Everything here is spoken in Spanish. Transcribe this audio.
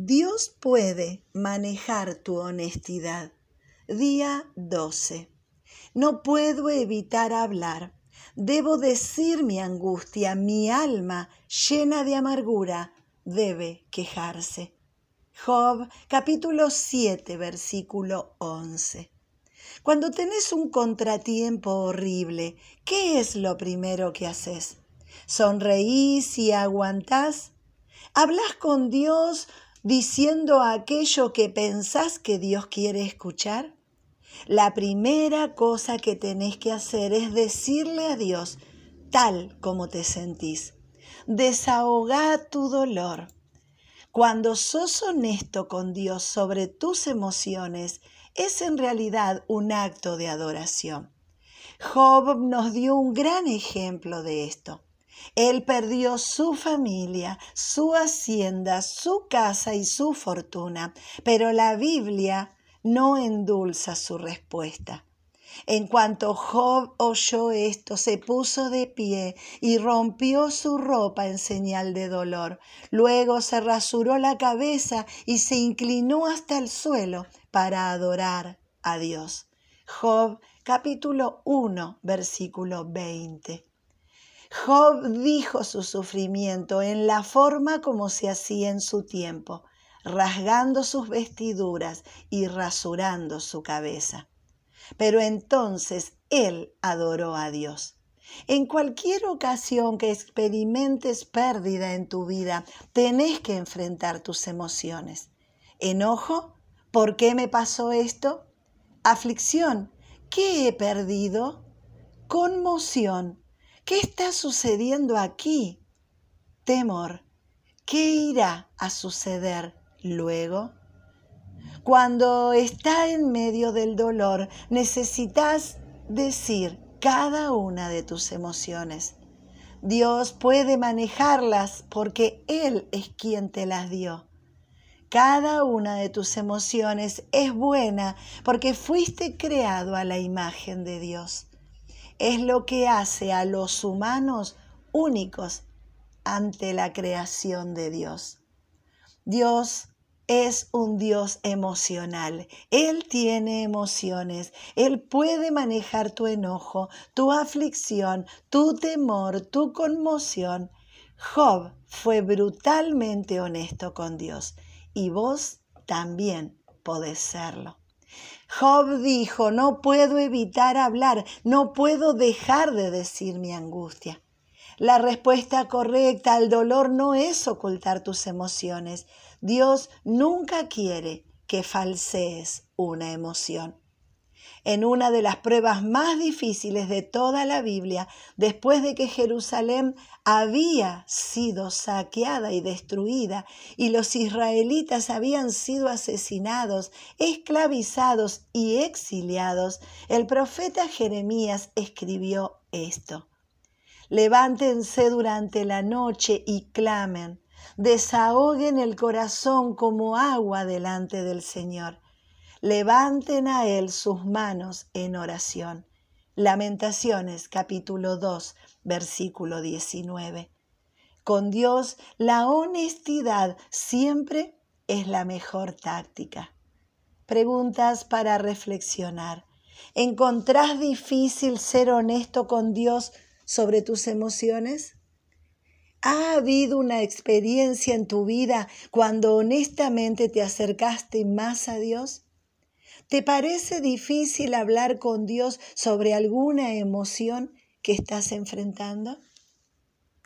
Dios puede manejar tu honestidad. Día 12. No puedo evitar hablar. Debo decir mi angustia. Mi alma, llena de amargura, debe quejarse. Job capítulo 7 versículo 11. Cuando tenés un contratiempo horrible, ¿qué es lo primero que haces? ¿Sonreís y aguantás? ¿Hablas con Dios diciendo aquello que pensás que Dios quiere escuchar? La primera cosa que tenés que hacer es decirle a Dios tal como te sentís. Desahogá tu dolor. Cuando sos honesto con Dios sobre tus emociones, es en realidad un acto de adoración. Job nos dio un gran ejemplo de esto. Él perdió su familia, su hacienda, su casa y su fortuna, pero la Biblia no endulza su respuesta. En cuanto Job oyó esto, se puso de pie y rompió su ropa en señal de dolor. Luego se rasuró la cabeza y se inclinó hasta el suelo para adorar a Dios. Job capítulo 1 versículo 20. Job dijo su sufrimiento en la forma como se hacía en su tiempo, rasgando sus vestiduras y rasurando su cabeza. Pero entonces él adoró a Dios. En cualquier ocasión que experimentes pérdida en tu vida, tenés que enfrentar tus emociones. Enojo, ¿por qué me pasó esto? Aflicción, ¿qué he perdido? Conmoción, ¿qué está sucediendo aquí? Temor, ¿qué irá a suceder luego? Cuando está en medio del dolor, necesitas decir cada una de tus emociones. Dios puede manejarlas porque Él es quien te las dio. Cada una de tus emociones es buena porque fuiste creado a la imagen de Dios. Es lo que hace a los humanos únicos ante la creación de Dios. Dios es un Dios emocional. Él tiene emociones. Él puede manejar tu enojo, tu aflicción, tu temor, tu conmoción. Job fue brutalmente honesto con Dios y vos también podés serlo. Job dijo, no puedo evitar hablar, no puedo dejar de decir mi angustia. La respuesta correcta al dolor no es ocultar tus emociones. Dios nunca quiere que falsees una emoción. En una de las pruebas más difíciles de toda la Biblia, después de que Jerusalén había sido saqueada y destruida y los israelitas habían sido asesinados, esclavizados y exiliados, el profeta Jeremías escribió esto. Levántense durante la noche y clamen, desahoguen el corazón como agua delante del Señor. Levanten a Él sus manos en oración. Lamentaciones capítulo 2 versículo 19. Con Dios la honestidad siempre es la mejor táctica. Preguntas para reflexionar. ¿Encontrás difícil ser honesto con Dios sobre tus emociones? ¿Ha habido una experiencia en tu vida cuando honestamente te acercaste más a Dios? ¿Te parece difícil hablar con Dios sobre alguna emoción que estás enfrentando?